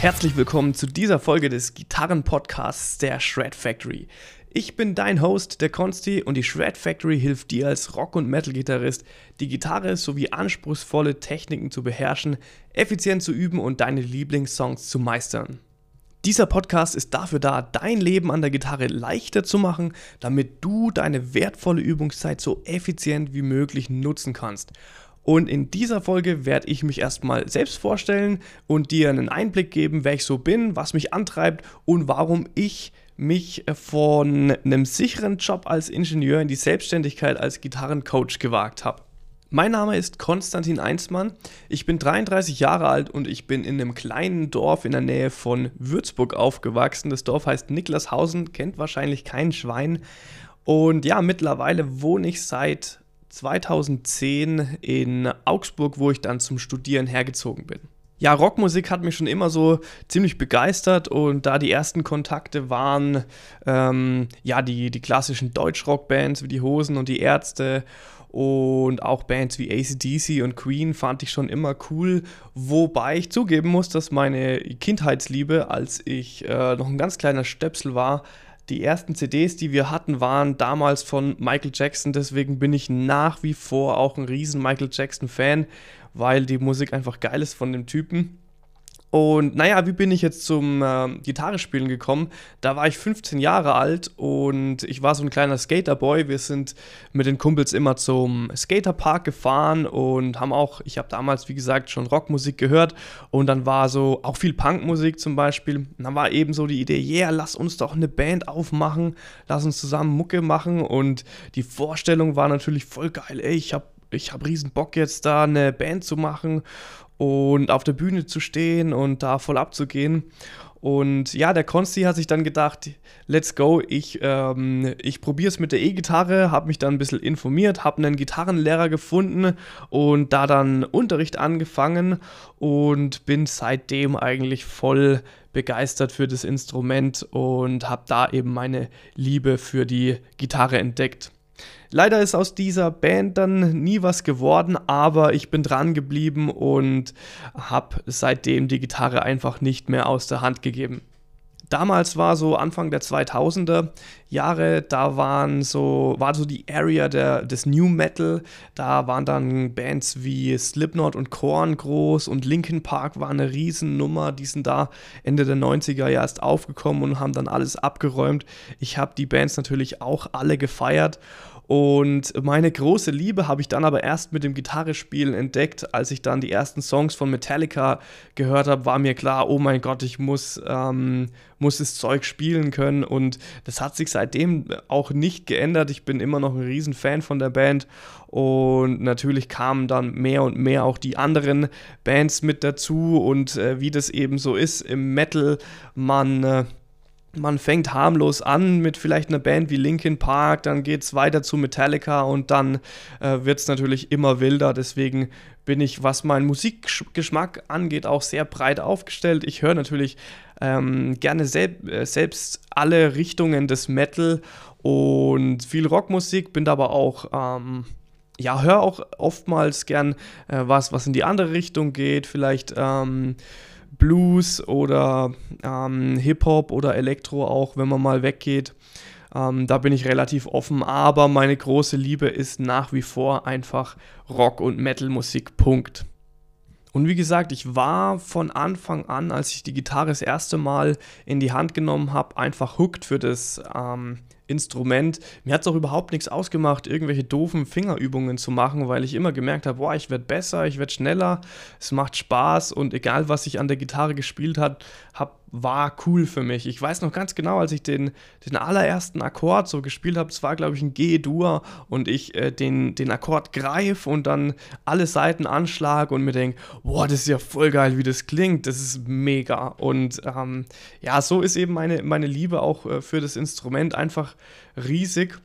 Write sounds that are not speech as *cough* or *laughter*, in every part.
Herzlich willkommen zu dieser Folge des Gitarren-Podcasts der Shred Factory. Ich bin dein Host, der Consti, und die Shred Factory hilft dir als Rock- und Metal-Gitarrist, die Gitarre sowie anspruchsvolle Techniken zu beherrschen, effizient zu üben und deine Lieblingssongs zu meistern. Dieser Podcast ist dafür da, dein Leben an der Gitarre leichter zu machen, damit du deine wertvolle Übungszeit so effizient wie möglich nutzen kannst. Und in dieser Folge werde ich mich erstmal selbst vorstellen und dir einen Einblick geben, wer ich so bin, was mich antreibt und warum ich mich von einem sicheren Job als Ingenieur in die Selbstständigkeit als Gitarrencoach gewagt habe. Mein Name ist Konstantin Einsmann. Ich bin 33 Jahre alt und ich bin in einem kleinen Dorf in der Nähe von Würzburg aufgewachsen. Das Dorf heißt Niklashausen, kennt wahrscheinlich kein Schwein. Und ja, mittlerweile wohne ich seit 2010 in Augsburg, wo ich dann zum Studieren hergezogen bin. Ja, Rockmusik hat mich schon immer so ziemlich begeistert und da die ersten Kontakte waren, ähm, ja, die, die klassischen Deutschrock-Bands wie die Hosen und die Ärzte und auch Bands wie ACDC und Queen fand ich schon immer cool, wobei ich zugeben muss, dass meine Kindheitsliebe, als ich äh, noch ein ganz kleiner Stöpsel war, die ersten CDs, die wir hatten, waren damals von Michael Jackson. Deswegen bin ich nach wie vor auch ein riesen Michael Jackson-Fan, weil die Musik einfach geil ist von dem Typen. Und naja, wie bin ich jetzt zum äh, Gitarre spielen gekommen? Da war ich 15 Jahre alt und ich war so ein kleiner Skaterboy. Wir sind mit den Kumpels immer zum Skaterpark gefahren und haben auch, ich habe damals, wie gesagt, schon Rockmusik gehört und dann war so auch viel Punkmusik zum Beispiel. Und dann war eben so die Idee, yeah, lass uns doch eine Band aufmachen, lass uns zusammen Mucke machen und die Vorstellung war natürlich voll geil. Ey, ich habe ich habe riesen Bock jetzt da eine Band zu machen und auf der Bühne zu stehen und da voll abzugehen. Und ja, der Konsti hat sich dann gedacht, let's go, ich, ähm, ich probiere es mit der E-Gitarre, habe mich dann ein bisschen informiert, habe einen Gitarrenlehrer gefunden und da dann Unterricht angefangen und bin seitdem eigentlich voll begeistert für das Instrument und habe da eben meine Liebe für die Gitarre entdeckt. Leider ist aus dieser Band dann nie was geworden, aber ich bin dran geblieben und habe seitdem die Gitarre einfach nicht mehr aus der Hand gegeben. Damals war so Anfang der 2000er Jahre, da waren so, war so die Area der, des New Metal. Da waren dann Bands wie Slipknot und Korn groß und Linkin Park war eine Riesennummer. Die sind da Ende der 90er ja erst aufgekommen und haben dann alles abgeräumt. Ich habe die Bands natürlich auch alle gefeiert und meine große Liebe habe ich dann aber erst mit dem Gitarrespielen entdeckt. Als ich dann die ersten Songs von Metallica gehört habe, war mir klar, oh mein Gott, ich muss, ähm, muss das Zeug spielen können. Und das hat sich seitdem auch nicht geändert. Ich bin immer noch ein Riesenfan von der Band. Und natürlich kamen dann mehr und mehr auch die anderen Bands mit dazu. Und äh, wie das eben so ist im Metal, man... Äh, man fängt harmlos an mit vielleicht einer Band wie Linkin Park, dann geht es weiter zu Metallica und dann äh, wird es natürlich immer wilder. Deswegen bin ich, was meinen Musikgeschmack angeht, auch sehr breit aufgestellt. Ich höre natürlich ähm, gerne sel äh, selbst alle Richtungen des Metal und viel Rockmusik, bin aber auch. Ähm, ja, höre auch oftmals gern äh, was, was in die andere Richtung geht. Vielleicht ähm, Blues oder ähm, Hip-Hop oder Elektro auch, wenn man mal weggeht. Ähm, da bin ich relativ offen, aber meine große Liebe ist nach wie vor einfach Rock- und Metal-Musik. Punkt. Und wie gesagt, ich war von Anfang an, als ich die Gitarre das erste Mal in die Hand genommen habe, einfach hooked für das ähm, Instrument. Mir hat es auch überhaupt nichts ausgemacht, irgendwelche doofen Fingerübungen zu machen, weil ich immer gemerkt habe, boah, ich werde besser, ich werde schneller, es macht Spaß und egal was ich an der Gitarre gespielt habe, hab, war cool für mich. Ich weiß noch ganz genau, als ich den, den allerersten Akkord so gespielt habe, es war glaube ich ein G-Dur und ich äh, den, den Akkord greife und dann alle Seiten anschlag und mir denke, boah, das ist ja voll geil, wie das klingt, das ist mega. Und ähm, ja, so ist eben meine, meine Liebe auch äh, für das Instrument einfach riesig.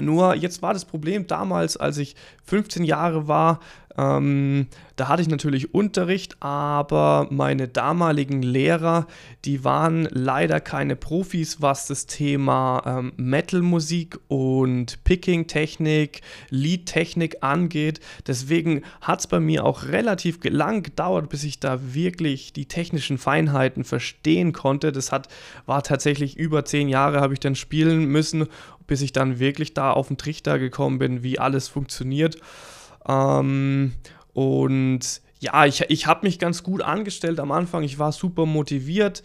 Nur jetzt war das Problem damals, als ich 15 Jahre war, Ähm, da hatte ich natürlich Unterricht, aber meine damaligen Lehrer, die waren leider keine Profis, was das Thema ähm, Metal-Musik und Picking-Technik, Lead-Technik angeht. Deswegen hat es bei mir auch relativ lang gedauert, bis ich da wirklich die technischen Feinheiten verstehen konnte. Das hat, war tatsächlich über zehn Jahre, habe ich dann spielen müssen, bis ich dann wirklich da auf den Trichter gekommen bin, wie alles funktioniert. Ähm, und ja, ich, ich habe mich ganz gut angestellt am Anfang. Ich war super motiviert.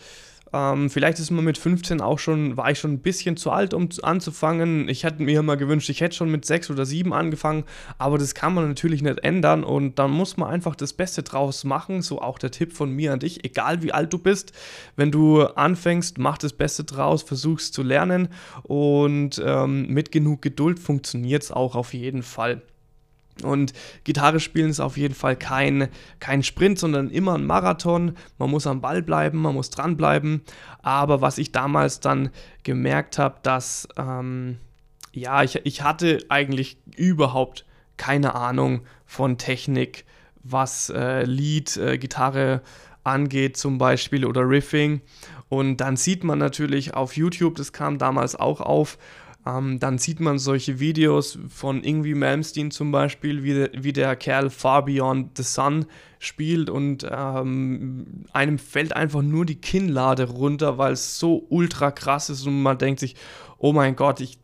Ähm, vielleicht ist man mit 15 auch schon, war ich schon ein bisschen zu alt, um anzufangen. Ich hätte mir immer gewünscht, ich hätte schon mit 6 oder 7 angefangen, aber das kann man natürlich nicht ändern und dann muss man einfach das Beste draus machen. So auch der Tipp von mir an dich, egal wie alt du bist, wenn du anfängst, mach das Beste draus, versuchst zu lernen und ähm, mit genug Geduld funktioniert es auch auf jeden Fall. Und Gitarre spielen ist auf jeden Fall kein, kein Sprint, sondern immer ein Marathon. Man muss am Ball bleiben, man muss dranbleiben. Aber was ich damals dann gemerkt habe, dass, ähm, ja, ich, ich hatte eigentlich überhaupt keine Ahnung von Technik, was äh, Lead, äh, Gitarre angeht zum Beispiel oder Riffing. Und dann sieht man natürlich auf YouTube, das kam damals auch auf, ähm, dann sieht man solche Videos von Ingwie Malmsteen zum Beispiel, wie, wie der Kerl Far Beyond the Sun spielt und ähm, einem fällt einfach nur die Kinnlade runter, weil es so ultra krass ist und man denkt sich, oh mein Gott, ich,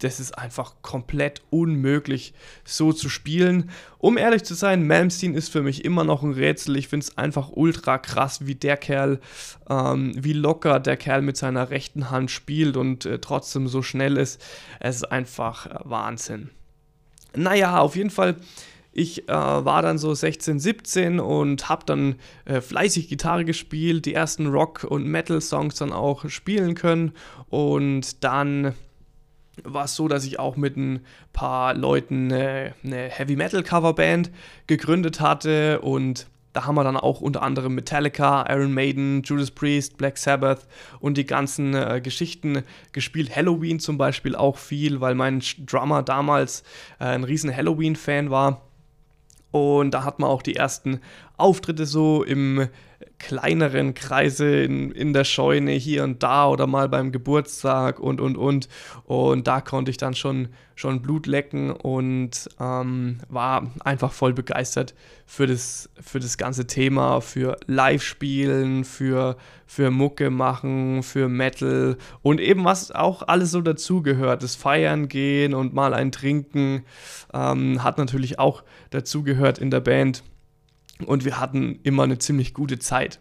das ist einfach komplett unmöglich, so zu spielen. Um ehrlich zu sein, Malmsteen ist für mich immer noch ein Rätsel. Ich finde es einfach ultra krass, wie der Kerl, ähm, wie locker der Kerl mit seiner rechten Hand spielt und äh, trotzdem so schnell ist. Es ist einfach äh, Wahnsinn. Naja, auf jeden Fall ich äh, war dann so 16, 17 und habe dann äh, fleißig Gitarre gespielt, die ersten Rock- und Metal-Songs dann auch spielen können. Und dann war es so, dass ich auch mit ein paar Leuten eine, eine Heavy Metal Coverband gegründet hatte und da haben wir dann auch unter anderem Metallica, Iron Maiden, Judas Priest, Black Sabbath und die ganzen äh, Geschichten gespielt. Halloween zum Beispiel auch viel, weil mein Drummer damals äh, ein riesen Halloween-Fan war. Und da hat man auch die ersten Auftritte so im kleineren Kreise in, in der Scheune hier und da oder mal beim Geburtstag und und und. Und da konnte ich dann schon, schon Blut lecken und ähm, war einfach voll begeistert für das, für das ganze Thema, für Live-Spielen, für, für Mucke machen, für Metal und eben was auch alles so dazugehört. Das Feiern gehen und mal ein Trinken ähm, hat natürlich auch dazugehört in der Band und wir hatten immer eine ziemlich gute Zeit.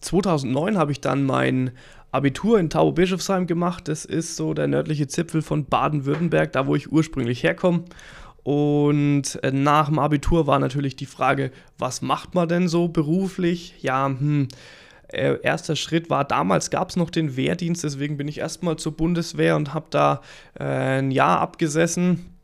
2009 habe ich dann mein Abitur in Tauberbischofsheim gemacht. Das ist so der nördliche Zipfel von Baden-Württemberg, da wo ich ursprünglich herkomme. Und äh, nach dem Abitur war natürlich die Frage, was macht man denn so beruflich? Ja, hm, äh, erster Schritt war, damals gab es noch den Wehrdienst, deswegen bin ich erstmal zur Bundeswehr und habe da äh, ein Jahr abgesessen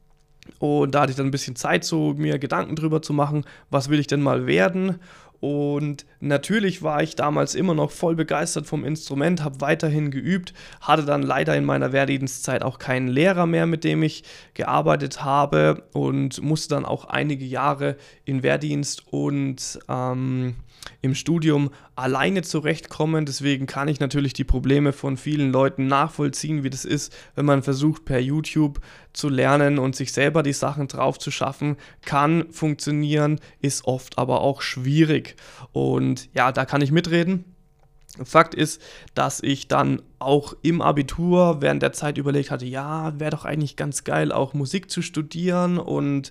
und da hatte ich dann ein bisschen Zeit, so mir Gedanken drüber zu machen, was will ich denn mal werden. Und natürlich war ich damals immer noch voll begeistert vom Instrument, habe weiterhin geübt, hatte dann leider in meiner Wehrdienstzeit auch keinen Lehrer mehr, mit dem ich gearbeitet habe und musste dann auch einige Jahre in Wehrdienst und ähm, im Studium alleine zurechtkommen. Deswegen kann ich natürlich die Probleme von vielen Leuten nachvollziehen, wie das ist, wenn man versucht, per YouTube zu lernen und sich selber die Sachen drauf zu schaffen. Kann funktionieren, ist oft aber auch schwierig. Und ja, da kann ich mitreden. Fakt ist, dass ich dann auch im Abitur während der Zeit überlegt hatte, ja, wäre doch eigentlich ganz geil, auch Musik zu studieren und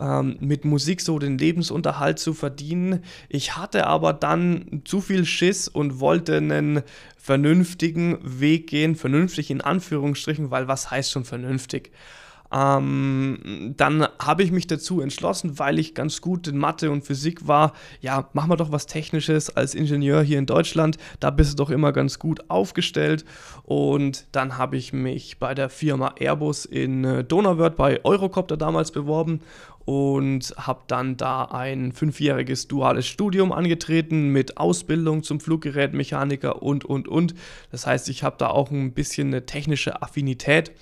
ähm, mit Musik so den Lebensunterhalt zu verdienen. Ich hatte aber dann zu viel Schiss und wollte einen vernünftigen Weg gehen, vernünftig in Anführungsstrichen, weil was heißt schon vernünftig? Ähm, dann habe ich mich dazu entschlossen, weil ich ganz gut in Mathe und Physik war. Ja, machen wir doch was Technisches als Ingenieur hier in Deutschland. Da bist du doch immer ganz gut aufgestellt. Und dann habe ich mich bei der Firma Airbus in äh, Donauwörth bei Eurocopter damals beworben und habe dann da ein fünfjähriges duales Studium angetreten mit Ausbildung zum Fluggerätmechaniker und, und, und. Das heißt, ich habe da auch ein bisschen eine technische Affinität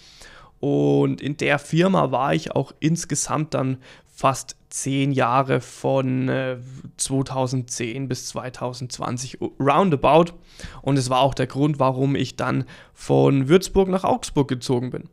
Und in der Firma war ich auch insgesamt dann fast zehn Jahre von äh, 2010 bis 2020 roundabout. Und es war auch der Grund, warum ich dann von Würzburg nach Augsburg gezogen bin.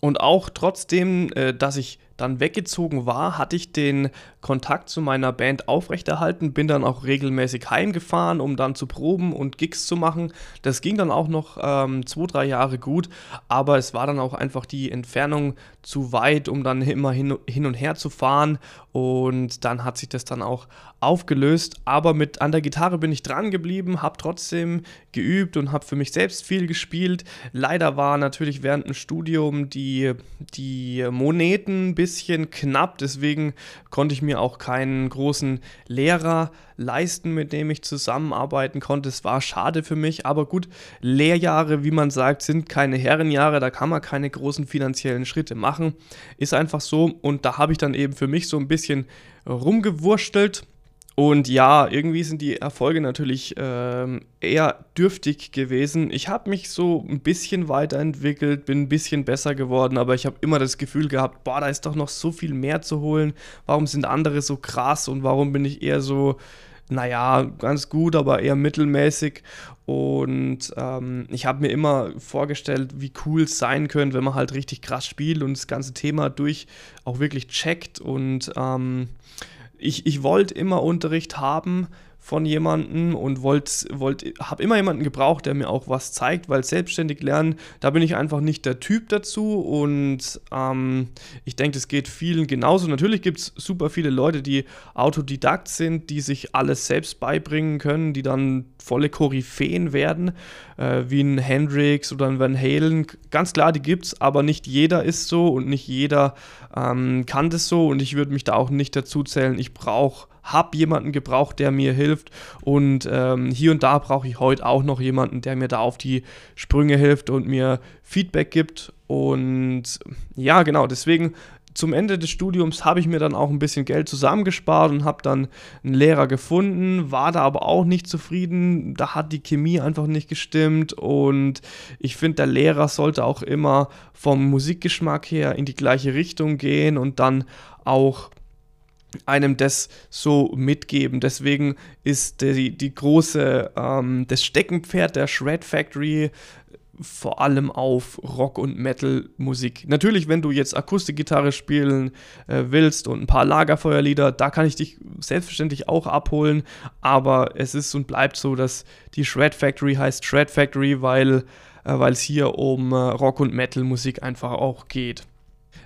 Und auch trotzdem, äh, dass ich dann weggezogen war, hatte ich den Kontakt zu meiner Band aufrechterhalten, bin dann auch regelmäßig heimgefahren, um dann zu proben und Gigs zu machen. Das ging dann auch noch ähm, zwei, drei Jahre gut, aber es war dann auch einfach die Entfernung zu weit, um dann immer hin, hin und her zu fahren und dann hat sich das dann auch aufgelöst. Aber mit an der Gitarre bin ich dran geblieben, habe trotzdem geübt und habe für mich selbst viel gespielt. Leider war natürlich während dem Studium die, die Moneten bisschen knapp, deswegen konnte ich mir auch keinen großen Lehrer leisten, mit dem ich zusammenarbeiten konnte. Es war schade für mich, aber gut, Lehrjahre, wie man sagt, sind keine Herrenjahre, da kann man keine großen finanziellen Schritte machen. Ist einfach so. Und da habe ich dann eben für mich so ein bisschen rumgewurstelt und ja, irgendwie sind die Erfolge natürlich ähm, eher dürftig gewesen. Ich habe mich so ein bisschen weiterentwickelt, bin ein bisschen besser geworden, aber ich habe immer das Gefühl gehabt, boah, da ist doch noch so viel mehr zu holen. Warum sind andere so krass und warum bin ich eher so, naja, ganz gut, aber eher mittelmäßig. Und ähm, ich habe mir immer vorgestellt, wie cool es sein könnte, wenn man halt richtig krass spielt und das ganze Thema durch auch wirklich checkt und ähm, ich, ich wollte immer Unterricht haben von jemandem und wollt, wollt, habe immer jemanden gebraucht, der mir auch was zeigt, weil selbstständig lernen, da bin ich einfach nicht der Typ dazu und ähm, ich denke, es geht vielen genauso. Natürlich gibt es super viele Leute, die Autodidakt sind, die sich alles selbst beibringen können, die dann volle Koryphäen werden, äh, wie ein Hendrix oder ein Van Halen. Ganz klar, die gibt es, aber nicht jeder ist so und nicht jeder ähm, kann das so und ich würde mich da auch nicht dazu zählen. Ich brauche habe jemanden gebraucht, der mir hilft. Und ähm, hier und da brauche ich heute auch noch jemanden, der mir da auf die Sprünge hilft und mir Feedback gibt. Und ja, genau, deswegen zum Ende des Studiums habe ich mir dann auch ein bisschen Geld zusammengespart und habe dann einen Lehrer gefunden, war da aber auch nicht zufrieden. Da hat die Chemie einfach nicht gestimmt und ich finde, der Lehrer sollte auch immer vom Musikgeschmack her in die gleiche Richtung gehen und dann auch einem das so mitgeben. Deswegen ist die, die große, ähm, das Steckenpferd der Shred Factory vor allem auf Rock- und Metal-Musik. Natürlich, wenn du jetzt Akustikgitarre spielen äh, willst und ein paar Lagerfeuerlieder, da kann ich dich selbstverständlich auch abholen, aber es ist und bleibt so, dass die Shred Factory heißt Shred Factory, weil äh, es hier um äh, Rock- und Metal-Musik einfach auch geht.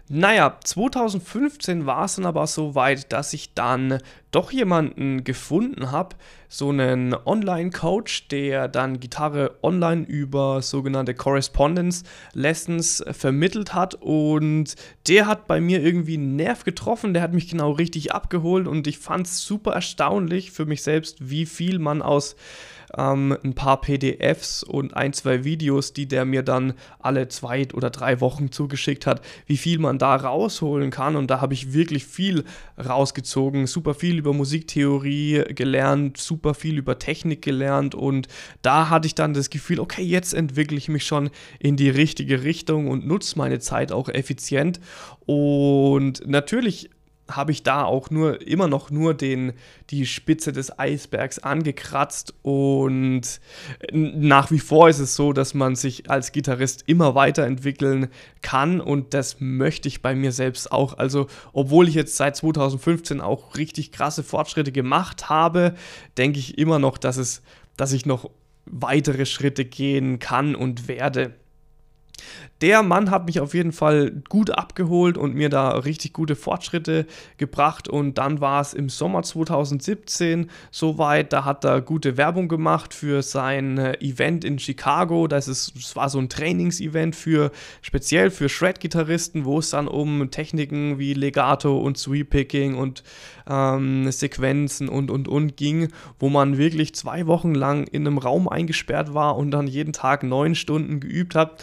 Naja, 2015 war es dann aber so weit, dass ich dann doch jemanden gefunden habe, so einen Online-Coach, der dann Gitarre online über sogenannte Correspondence Lessons vermittelt hat. Und der hat bei mir irgendwie einen Nerv getroffen, der hat mich genau richtig abgeholt. Und ich fand es super erstaunlich für mich selbst, wie viel man aus ähm, ein paar PDFs und ein, zwei Videos, die der mir dann alle zwei oder drei Wochen zugeschickt hat, wie viel man da rausholen kann. Und da habe ich wirklich viel rausgezogen, super viel über Musiktheorie gelernt, super viel über Technik gelernt. Und da hatte ich dann das Gefühl, okay, jetzt entwickle ich mich schon in die richtige Richtung und nutze meine Zeit auch effizient. Und natürlich habe ich da auch nur immer noch nur den, die Spitze des Eisbergs angekratzt und nach wie vor ist es so, dass man sich als Gitarrist immer weiterentwickeln kann und das möchte ich bei mir selbst auch. Also, obwohl ich jetzt seit 2015 auch richtig krasse Fortschritte gemacht habe, denke ich immer noch, dass es, dass ich noch weitere Schritte gehen kann und werde. Der Mann hat mich auf jeden Fall gut abgeholt und mir da richtig gute Fortschritte gebracht. Und dann war es im Sommer 2017 soweit. Da hat er gute Werbung gemacht für sein äh, Event in Chicago. Das, ist, das war so ein Trainingsevent für speziell für Shred-Gitarristen, wo es dann um Techniken wie Legato und Sweep-Picking und ähm, Sequenzen und und und ging, wo man wirklich zwei Wochen lang in einem Raum eingesperrt war und dann jeden Tag neun Stunden geübt hat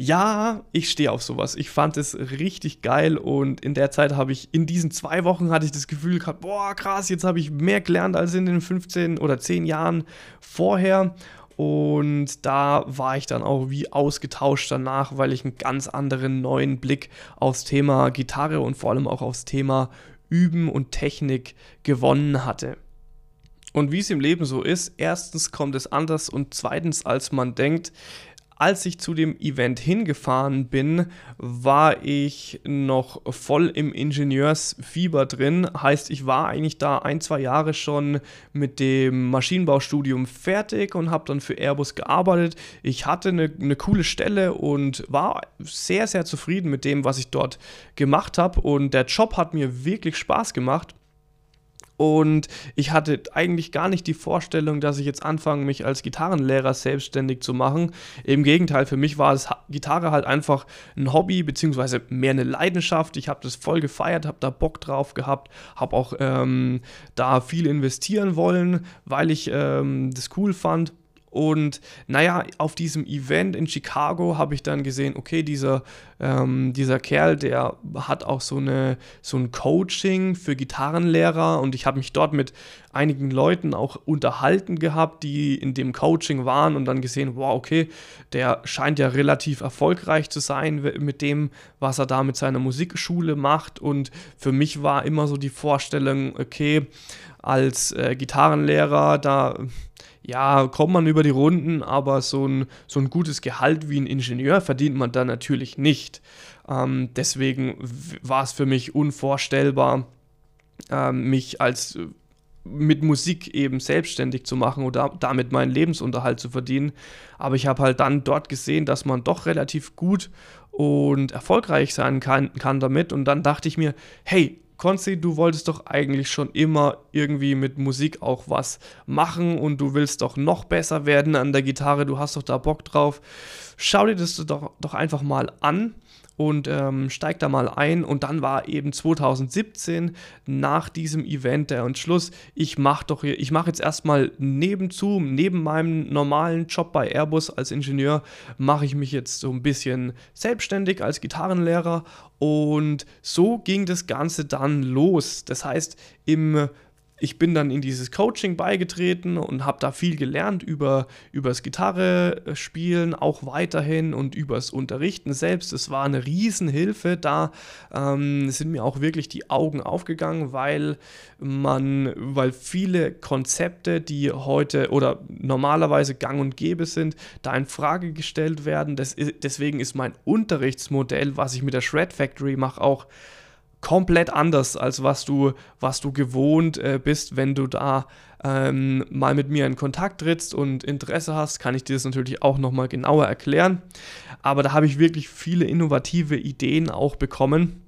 ja, ich stehe auf sowas. Ich fand es richtig geil und in der Zeit habe ich, in diesen zwei Wochen hatte ich das Gefühl gehabt, boah, krass, jetzt habe ich mehr gelernt als in den 15 oder 10 Jahren vorher. Und da war ich dann auch wie ausgetauscht danach, weil ich einen ganz anderen neuen Blick aufs Thema Gitarre und vor allem auch aufs Thema Üben und Technik gewonnen hatte. Und wie es im Leben so ist, erstens kommt es anders und zweitens, als man denkt, als ich zu dem Event hingefahren bin, war ich noch voll im Ingenieursfieber drin. Heißt, ich war eigentlich da ein, zwei Jahre schon mit dem Maschinenbaustudium fertig und habe dann für Airbus gearbeitet. Ich hatte eine, eine coole Stelle und war sehr, sehr zufrieden mit dem, was ich dort gemacht habe. Und der Job hat mir wirklich Spaß gemacht. Und ich hatte eigentlich gar nicht die Vorstellung, dass ich jetzt anfange, mich als Gitarrenlehrer selbstständig zu machen. Im Gegenteil, für mich war es Gitarre halt einfach ein Hobby, beziehungsweise mehr eine Leidenschaft. Ich habe das voll gefeiert, habe da Bock drauf gehabt, habe auch ähm, da viel investieren wollen, weil ich ähm, das cool fand. Und naja, auf diesem Event in Chicago habe ich dann gesehen, okay, dieser, ähm, dieser Kerl, der hat auch so, eine, so ein Coaching für Gitarrenlehrer. Und ich habe mich dort mit einigen Leuten auch unterhalten gehabt, die in dem Coaching waren und dann gesehen, wow, okay, der scheint ja relativ erfolgreich zu sein mit dem, was er da mit seiner Musikschule macht. Und für mich war immer so die Vorstellung, okay, als äh, Gitarrenlehrer, da ja, kommt man über die Runden, aber so ein, so ein gutes Gehalt wie ein Ingenieur verdient man da natürlich nicht. Ähm, deswegen war es für mich unvorstellbar, ähm, mich als mit Musik eben selbstständig zu machen oder damit meinen Lebensunterhalt zu verdienen. Aber ich habe halt dann dort gesehen, dass man doch relativ gut und erfolgreich sein kann, kann damit. Und dann dachte ich mir, hey, Konzi, du wolltest doch eigentlich schon immer irgendwie mit Musik auch was machen und du willst doch noch besser werden an der Gitarre, du hast doch da Bock drauf. Schau dir das doch, doch einfach mal an und ähm, steig da mal ein. Und dann war eben 2017 nach diesem Event der Entschluss, ich mache doch hier, ich mache jetzt erstmal nebenzu, neben meinem normalen Job bei Airbus als Ingenieur, mache ich mich jetzt so ein bisschen selbstständig als Gitarrenlehrer. Und so ging das Ganze dann los. Das heißt, im ich bin dann in dieses Coaching beigetreten und habe da viel gelernt über das Gitarre spielen, auch weiterhin und übers Unterrichten selbst. Es war eine Riesenhilfe. Da ähm, sind mir auch wirklich die Augen aufgegangen, weil man, weil viele Konzepte, die heute oder normalerweise gang und gäbe sind, da in Frage gestellt werden. Das, deswegen ist mein Unterrichtsmodell, was ich mit der Shred Factory mache, auch komplett anders, als was du, was du gewohnt äh, bist, wenn du da ähm, mal mit mir in Kontakt trittst und Interesse hast, kann ich dir das natürlich auch nochmal genauer erklären. Aber da habe ich wirklich viele innovative Ideen auch bekommen.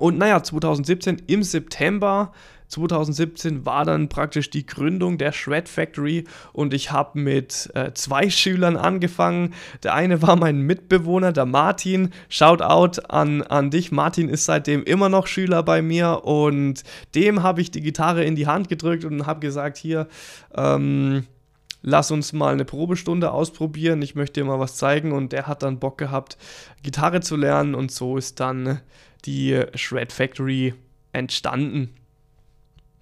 Und naja, 2017 im September 2017 war dann praktisch die Gründung der Shred Factory und ich habe mit äh, zwei *laughs* Schülern angefangen. Der eine war mein Mitbewohner, der Martin. Shoutout an, an dich. Martin ist seitdem immer noch Schüler bei mir und dem habe ich die Gitarre in die Hand gedrückt und habe gesagt, hier, ähm, lass uns mal eine Probestunde ausprobieren, ich möchte dir mal was zeigen und der hat dann Bock gehabt, Gitarre zu lernen und so ist dann die Shred Factory entstanden.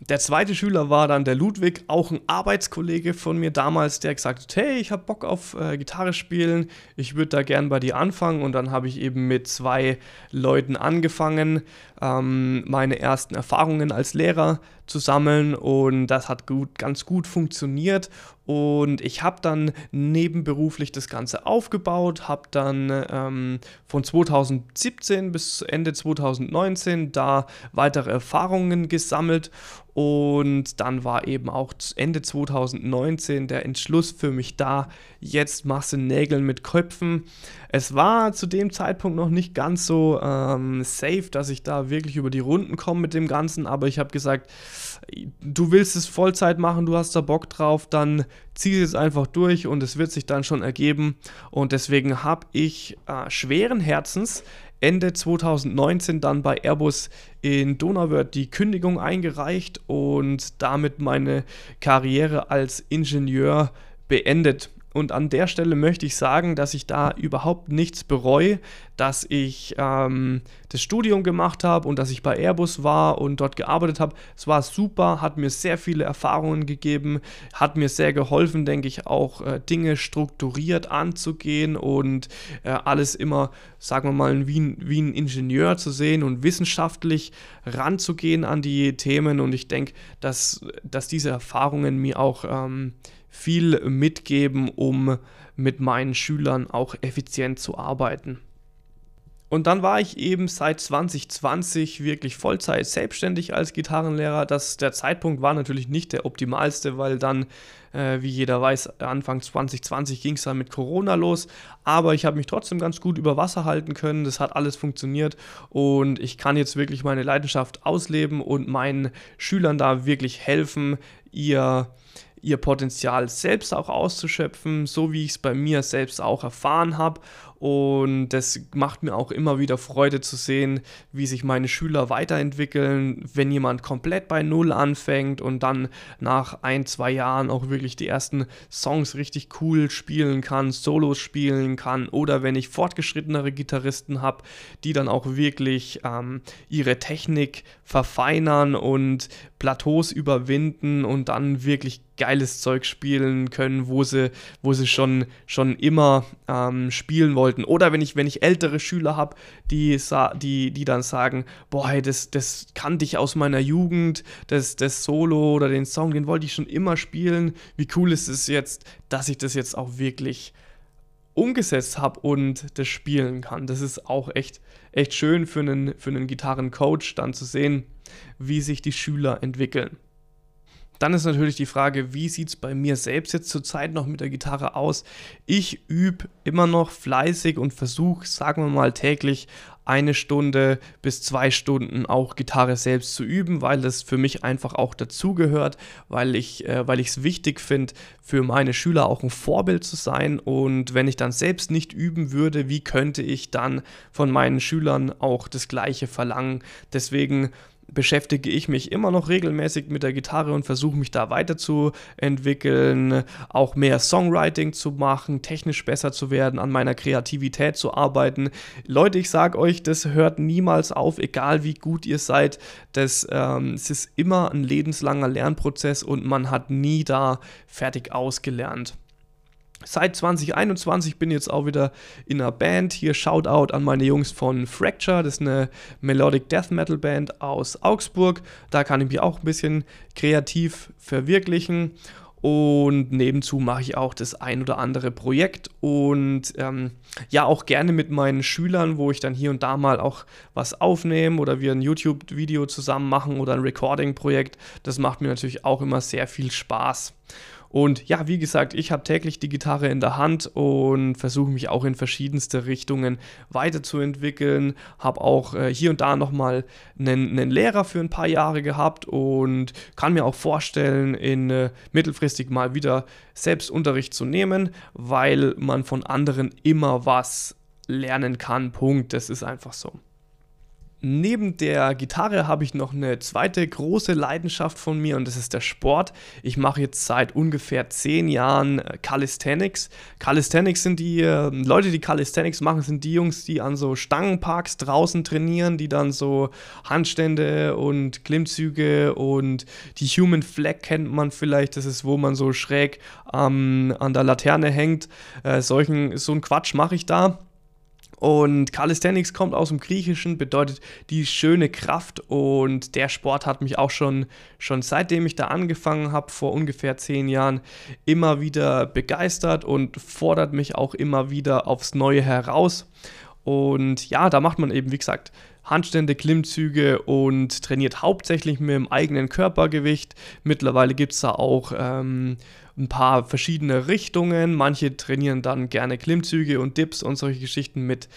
Der zweite Schüler war dann der Ludwig, auch ein Arbeitskollege von mir damals, der gesagt hat, hey, ich habe Bock auf äh, Gitarre spielen, ich würde da gern bei dir anfangen. Und dann habe ich eben mit zwei Leuten angefangen, ähm, meine ersten Erfahrungen als Lehrer zu sammeln und das hat gut, ganz gut funktioniert und ich habe dann nebenberuflich das Ganze aufgebaut, habe dann ähm, von 2017 bis Ende 2019 da weitere Erfahrungen gesammelt und dann war eben auch Ende 2019 der Entschluss für mich da, jetzt machst du Nägel mit Köpfen. Es war zu dem Zeitpunkt noch nicht ganz so ähm, safe, dass ich da wirklich über die Runden komme mit dem Ganzen, aber ich habe gesagt, du willst es Vollzeit machen, du hast da Bock drauf, dann zieh es einfach durch und es wird sich dann schon ergeben. Und deswegen habe ich äh, schweren Herzens Ende 2019 dann bei Airbus in Donauwörth die Kündigung eingereicht und damit meine Karriere als Ingenieur beendet. Und an der Stelle möchte ich sagen, dass ich da überhaupt nichts bereue, dass ich ähm, das Studium gemacht habe und dass ich bei Airbus war und dort gearbeitet habe. Es war super, hat mir sehr viele Erfahrungen gegeben, hat mir sehr geholfen, denke ich, auch äh, Dinge strukturiert anzugehen und äh, alles immer, sagen wir mal, wie, wie ein Ingenieur zu sehen und wissenschaftlich ranzugehen an die Themen. Und ich denke, dass, dass diese Erfahrungen mir auch ähm, viel mitgeben, um mit meinen Schülern auch effizient zu arbeiten. Und dann war ich eben seit 2020 wirklich Vollzeit selbstständig als Gitarrenlehrer. Das, der Zeitpunkt war natürlich nicht der optimalste, weil dann, äh, wie jeder weiß, Anfang 2020 ging es dann mit Corona los. Aber ich habe mich trotzdem ganz gut über Wasser halten können. Das hat alles funktioniert und ich kann jetzt wirklich meine Leidenschaft ausleben und meinen Schülern da wirklich helfen, ihr ihr Potenzial selbst auch auszuschöpfen, so wie ich es bei mir selbst auch erfahren habe. Und das macht mir auch immer wieder Freude zu sehen, wie sich meine Schüler weiterentwickeln, wenn jemand komplett bei Null anfängt und dann nach ein, zwei Jahren auch wirklich die ersten Songs richtig cool spielen kann, Solos spielen kann oder wenn ich fortgeschrittenere Gitarristen habe, die dann auch wirklich ähm, ihre Technik verfeinern und Plateaus überwinden und dann wirklich geiles Zeug spielen können, wo sie, wo sie schon, schon immer ähm, spielen wollten. Oder wenn ich, wenn ich ältere Schüler habe, die, die, die dann sagen, boah, hey, das, das kannte ich aus meiner Jugend, das, das Solo oder den Song, den wollte ich schon immer spielen. Wie cool ist es jetzt, dass ich das jetzt auch wirklich umgesetzt habe und das spielen kann. Das ist auch echt, echt schön für einen, für einen Gitarrencoach dann zu sehen, wie sich die Schüler entwickeln. Dann ist natürlich die Frage, wie sieht es bei mir selbst jetzt zurzeit noch mit der Gitarre aus? Ich übe immer noch fleißig und versuche, sagen wir mal, täglich eine Stunde bis zwei Stunden auch Gitarre selbst zu üben, weil das für mich einfach auch dazugehört, weil ich äh, es wichtig finde, für meine Schüler auch ein Vorbild zu sein. Und wenn ich dann selbst nicht üben würde, wie könnte ich dann von meinen Schülern auch das Gleiche verlangen? Deswegen beschäftige ich mich immer noch regelmäßig mit der Gitarre und versuche mich da weiterzuentwickeln, auch mehr Songwriting zu machen, technisch besser zu werden, an meiner Kreativität zu arbeiten. Leute, ich sage euch, das hört niemals auf, egal wie gut ihr seid. Das, ähm, es ist immer ein lebenslanger Lernprozess und man hat nie da fertig ausgelernt. Seit 2021 bin ich jetzt auch wieder in einer Band. Hier Shoutout an meine Jungs von Fracture. Das ist eine Melodic Death Metal Band aus Augsburg. Da kann ich mich auch ein bisschen kreativ verwirklichen. Und nebenzu mache ich auch das ein oder andere Projekt und ähm, ja, auch gerne mit meinen Schülern, wo ich dann hier und da mal auch was aufnehme oder wir ein YouTube-Video zusammen machen oder ein Recording-Projekt. Das macht mir natürlich auch immer sehr viel Spaß. Und ja, wie gesagt, ich habe täglich die Gitarre in der Hand und versuche mich auch in verschiedenste Richtungen weiterzuentwickeln. Habe auch äh, hier und da nochmal einen, einen Lehrer für ein paar Jahre gehabt und kann mir auch vorstellen, in äh, mittelfristig mal wieder Selbstunterricht zu nehmen, weil man von anderen immer was lernen kann. Punkt. Das ist einfach so. Neben der Gitarre habe ich noch eine zweite große Leidenschaft von mir und das ist der Sport. Ich mache jetzt seit ungefähr zehn Jahren äh, Calisthenics. Calisthenics sind die äh, Leute, die Calisthenics machen, sind die Jungs, die an so Stangenparks draußen trainieren, die dann so Handstände und Klimmzüge und die Human Flag kennt man vielleicht. Das ist, wo man so schräg ähm, an der Laterne hängt. Äh, solchen, so ein Quatsch mache ich da. Und Calisthenics kommt aus dem Griechischen, bedeutet die schöne Kraft und der Sport hat mich auch schon, schon seitdem ich da angefangen habe, vor ungefähr zehn Jahren, immer wieder begeistert und fordert mich auch immer wieder aufs Neue heraus. Und ja, da macht man eben, wie gesagt, Handstände, Klimmzüge und trainiert hauptsächlich mit dem eigenen Körpergewicht. Mittlerweile gibt es da auch ähm, ein paar verschiedene Richtungen. Manche trainieren dann gerne Klimmzüge und Dips und solche Geschichten mit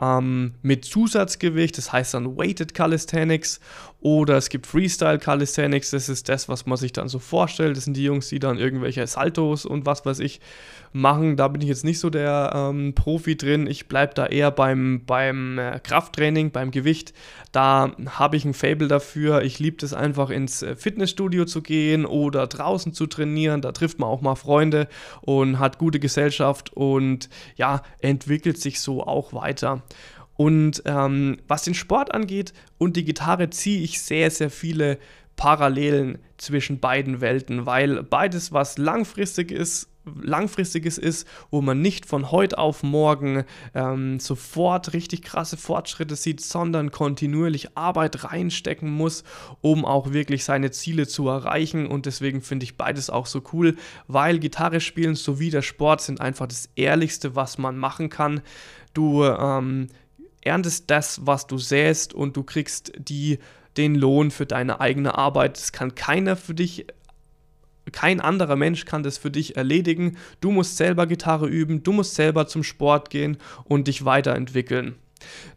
ähm, mit Zusatzgewicht, das heißt dann Weighted Calisthenics oder es gibt Freestyle Calisthenics, das ist das, was man sich dann so vorstellt. Das sind die Jungs, die dann irgendwelche Saltos und was weiß ich machen. Da bin ich jetzt nicht so der ähm, Profi drin. Ich bleibe da eher beim, beim äh, Krafttraining, beim Gewicht. Da habe ich ein Fable dafür. Ich liebe es einfach ins äh, Fitnessstudio zu gehen oder draußen zu trainieren. Da trifft man auch mal Freunde und hat gute Gesellschaft und ja, entwickelt sich so auch weiter. Und ähm, was den Sport angeht und die Gitarre, ziehe ich sehr, sehr viele Parallelen zwischen beiden Welten, weil beides was langfristig ist, langfristiges ist, wo man nicht von heute auf morgen ähm, sofort richtig krasse Fortschritte sieht, sondern kontinuierlich Arbeit reinstecken muss, um auch wirklich seine Ziele zu erreichen. Und deswegen finde ich beides auch so cool, weil Gitarre spielen sowie der Sport sind einfach das Ehrlichste, was man machen kann. Du ähm, erntest das, was du säst und du kriegst die, den Lohn für deine eigene Arbeit. Das kann keiner für dich kein anderer Mensch kann das für dich erledigen. Du musst selber Gitarre üben, du musst selber zum Sport gehen und dich weiterentwickeln.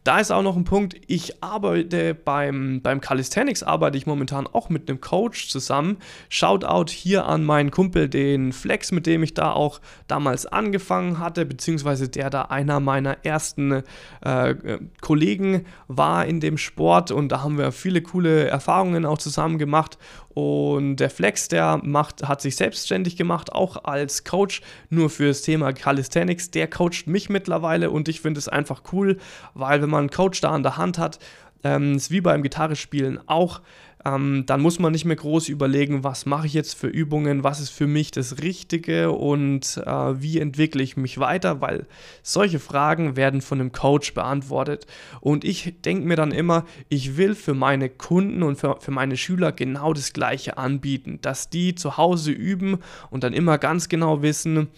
Da ist auch noch ein Punkt, ich arbeite beim, beim Calisthenics, arbeite ich momentan auch mit einem Coach zusammen. Shoutout hier an meinen Kumpel, den Flex, mit dem ich da auch damals angefangen hatte, beziehungsweise der da einer meiner ersten äh, Kollegen war in dem Sport und da haben wir viele coole Erfahrungen auch zusammen gemacht und der Flex, der macht, hat sich selbstständig gemacht, auch als Coach, nur für das Thema Calisthenics. Der coacht mich mittlerweile und ich finde es einfach cool, weil wenn man einen Coach da an der Hand hat, ähm, ist wie beim Gitarrespielen auch, ähm, dann muss man nicht mehr groß überlegen, was mache ich jetzt für Übungen, was ist für mich das Richtige und äh, wie entwickle ich mich weiter, weil solche Fragen werden von einem Coach beantwortet. Und ich denke mir dann immer, ich will für meine Kunden und für, für meine Schüler genau das Gleiche anbieten, dass die zu Hause üben und dann immer ganz genau wissen,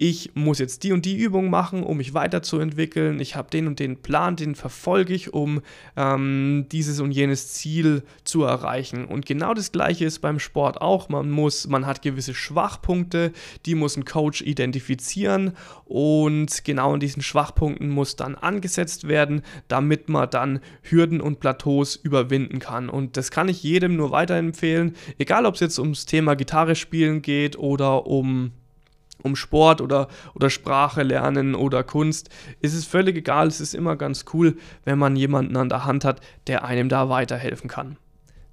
ich muss jetzt die und die Übung machen, um mich weiterzuentwickeln. Ich habe den und den Plan, den verfolge ich, um ähm, dieses und jenes Ziel zu erreichen. Und genau das Gleiche ist beim Sport auch. Man muss, man hat gewisse Schwachpunkte, die muss ein Coach identifizieren und genau in diesen Schwachpunkten muss dann angesetzt werden, damit man dann Hürden und Plateaus überwinden kann. Und das kann ich jedem nur weiterempfehlen, egal ob es jetzt ums Thema Gitarre spielen geht oder um um Sport oder, oder Sprache lernen oder Kunst, ist es völlig egal. Es ist immer ganz cool, wenn man jemanden an der Hand hat, der einem da weiterhelfen kann.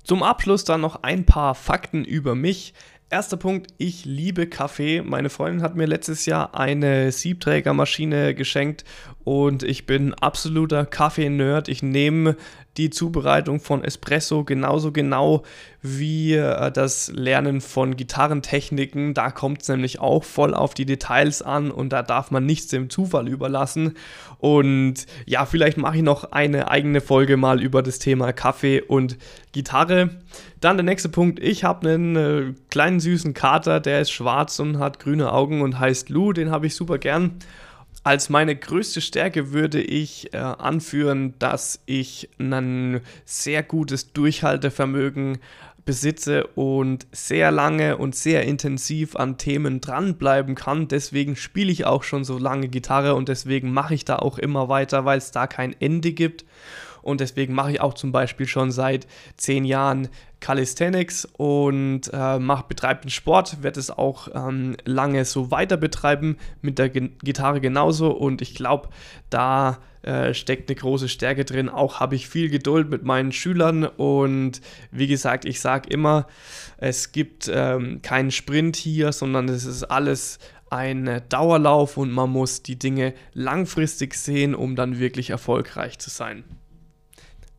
Zum Abschluss dann noch ein paar Fakten über mich. Erster Punkt, ich liebe Kaffee. Meine Freundin hat mir letztes Jahr eine Siebträgermaschine geschenkt und ich bin absoluter Kaffee-Nerd. Ich nehme die Zubereitung von Espresso genauso genau wie äh, das Lernen von Gitarrentechniken. Da kommt es nämlich auch voll auf die Details an und da darf man nichts dem Zufall überlassen. Und ja, vielleicht mache ich noch eine eigene Folge mal über das Thema Kaffee und Gitarre. Dann der nächste Punkt. Ich habe einen äh, kleinen süßen Kater, der ist schwarz und hat grüne Augen und heißt Lou. Den habe ich super gern. Als meine größte Stärke würde ich äh, anführen, dass ich ein sehr gutes Durchhaltevermögen besitze und sehr lange und sehr intensiv an Themen dranbleiben kann. Deswegen spiele ich auch schon so lange Gitarre und deswegen mache ich da auch immer weiter, weil es da kein Ende gibt. Und deswegen mache ich auch zum Beispiel schon seit zehn Jahren Calisthenics und äh, mach, betreibe den Sport, werde es auch ähm, lange so weiter betreiben, mit der G Gitarre genauso. Und ich glaube, da äh, steckt eine große Stärke drin. Auch habe ich viel Geduld mit meinen Schülern und wie gesagt, ich sage immer, es gibt ähm, keinen Sprint hier, sondern es ist alles ein Dauerlauf und man muss die Dinge langfristig sehen, um dann wirklich erfolgreich zu sein.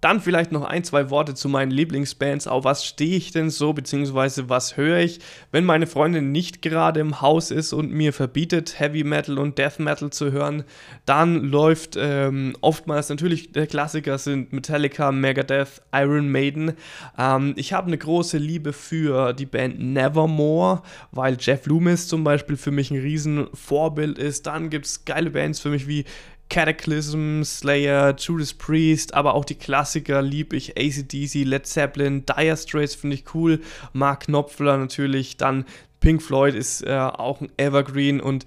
Dann vielleicht noch ein, zwei Worte zu meinen Lieblingsbands. Auf was stehe ich denn so, beziehungsweise was höre ich, wenn meine Freundin nicht gerade im Haus ist und mir verbietet, Heavy Metal und Death Metal zu hören. Dann läuft ähm, oftmals natürlich der Klassiker sind Metallica, Megadeth, Iron Maiden. Ähm, ich habe eine große Liebe für die Band Nevermore, weil Jeff Loomis zum Beispiel für mich ein riesen Vorbild ist. Dann gibt es geile Bands für mich wie Cataclysm, Slayer, Judas Priest, aber auch die Klassiker liebe ich, ACDC, Led Zeppelin, Dire Straits finde ich cool, Mark Knopfler natürlich, dann Pink Floyd ist äh, auch ein Evergreen und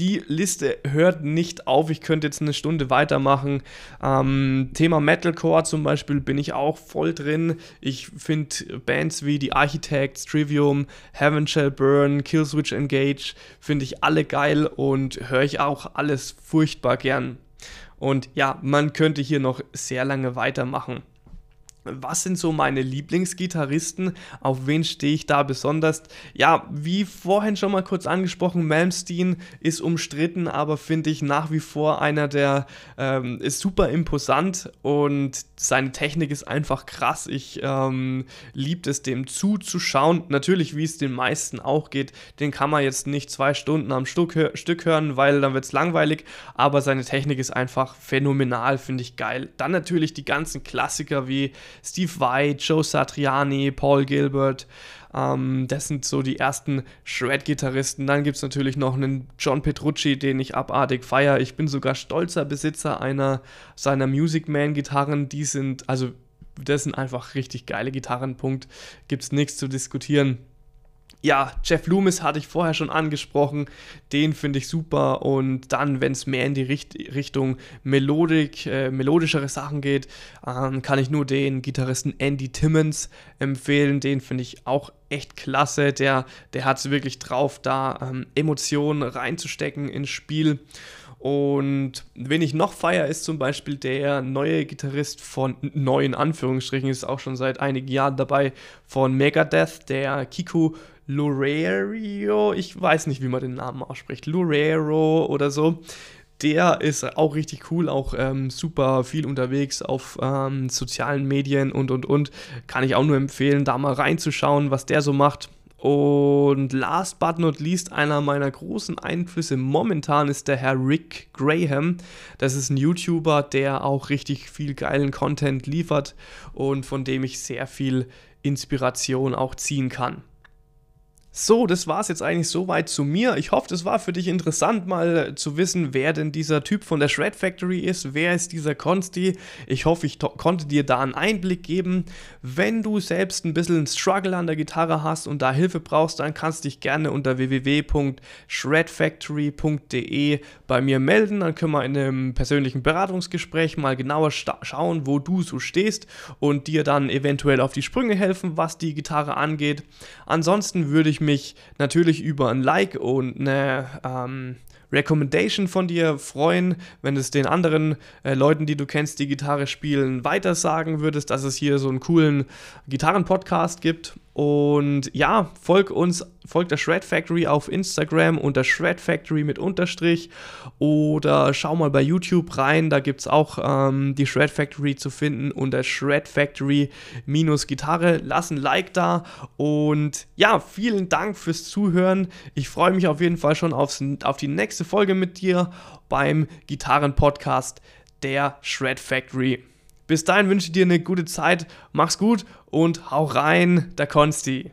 die Liste hört nicht auf. Ich könnte jetzt eine Stunde weitermachen. Ähm, Thema Metalcore zum Beispiel bin ich auch voll drin. Ich finde Bands wie die Architects, Trivium, Heaven Shall Burn, Killswitch Engage, finde ich alle geil und höre ich auch alles furchtbar gern. Und ja, man könnte hier noch sehr lange weitermachen. Was sind so meine Lieblingsgitarristen? Auf wen stehe ich da besonders? Ja, wie vorhin schon mal kurz angesprochen, Malmsteen ist umstritten, aber finde ich nach wie vor einer der ähm, ist super imposant und seine Technik ist einfach krass. Ich ähm, liebe es, dem zuzuschauen. Natürlich, wie es den meisten auch geht, den kann man jetzt nicht zwei Stunden am Stück, Stück hören, weil dann wird es langweilig, aber seine Technik ist einfach phänomenal, finde ich geil. Dann natürlich die ganzen Klassiker wie Steve White, Joe Satriani, Paul Gilbert. Ähm, das sind so die ersten Shred-Gitarristen. Dann gibt es natürlich noch einen John Petrucci, den ich abartig feiere. Ich bin sogar stolzer Besitzer einer seiner Music Man-Gitarren. Die sind, also, das sind einfach richtig geile Gitarren. Punkt. Gibt es nichts zu diskutieren ja, Jeff Loomis hatte ich vorher schon angesprochen, den finde ich super. Und dann, wenn es mehr in die Richt Richtung Melodik, äh, melodischere Sachen geht, ähm, kann ich nur den Gitarristen Andy Timmons empfehlen, den finde ich auch echt klasse, der, der hat es wirklich drauf, da ähm, Emotionen reinzustecken ins Spiel und wen ich noch feier, ist zum Beispiel der neue Gitarrist von neuen Anführungsstrichen, ist auch schon seit einigen Jahren dabei, von Megadeth, der Kiku Lurerio, ich weiß nicht, wie man den Namen ausspricht, Lurero oder so. Der ist auch richtig cool, auch ähm, super viel unterwegs auf ähm, sozialen Medien und und und. Kann ich auch nur empfehlen, da mal reinzuschauen, was der so macht. Und last but not least, einer meiner großen Einflüsse momentan ist der Herr Rick Graham. Das ist ein YouTuber, der auch richtig viel geilen Content liefert und von dem ich sehr viel Inspiration auch ziehen kann. So, das war es jetzt eigentlich soweit zu mir. Ich hoffe, es war für dich interessant, mal zu wissen, wer denn dieser Typ von der Shred Factory ist, wer ist dieser Consti. Ich hoffe, ich konnte dir da einen Einblick geben. Wenn du selbst ein bisschen einen Struggle an der Gitarre hast und da Hilfe brauchst, dann kannst du dich gerne unter www.shredfactory.de bei mir melden. Dann können wir in einem persönlichen Beratungsgespräch mal genauer schauen, wo du so stehst und dir dann eventuell auf die Sprünge helfen, was die Gitarre angeht. Ansonsten würde ich mich natürlich über ein Like und eine ähm, Recommendation von dir freuen, wenn es den anderen äh, Leuten, die du kennst, die Gitarre spielen, weitersagen würdest, dass es hier so einen coolen Gitarren-Podcast gibt. Und ja, folg uns, folg der Shred Factory auf Instagram unter Shred Factory mit Unterstrich oder schau mal bei YouTube rein, da gibt es auch ähm, die Shred Factory zu finden unter Shred Factory minus Gitarre. Lass ein Like da und ja, vielen Dank fürs Zuhören. Ich freue mich auf jeden Fall schon aufs, auf die nächste Folge mit dir beim Gitarren-Podcast der Shred Factory. Bis dahin wünsche ich dir eine gute Zeit, mach's gut und hau rein, der Konsti.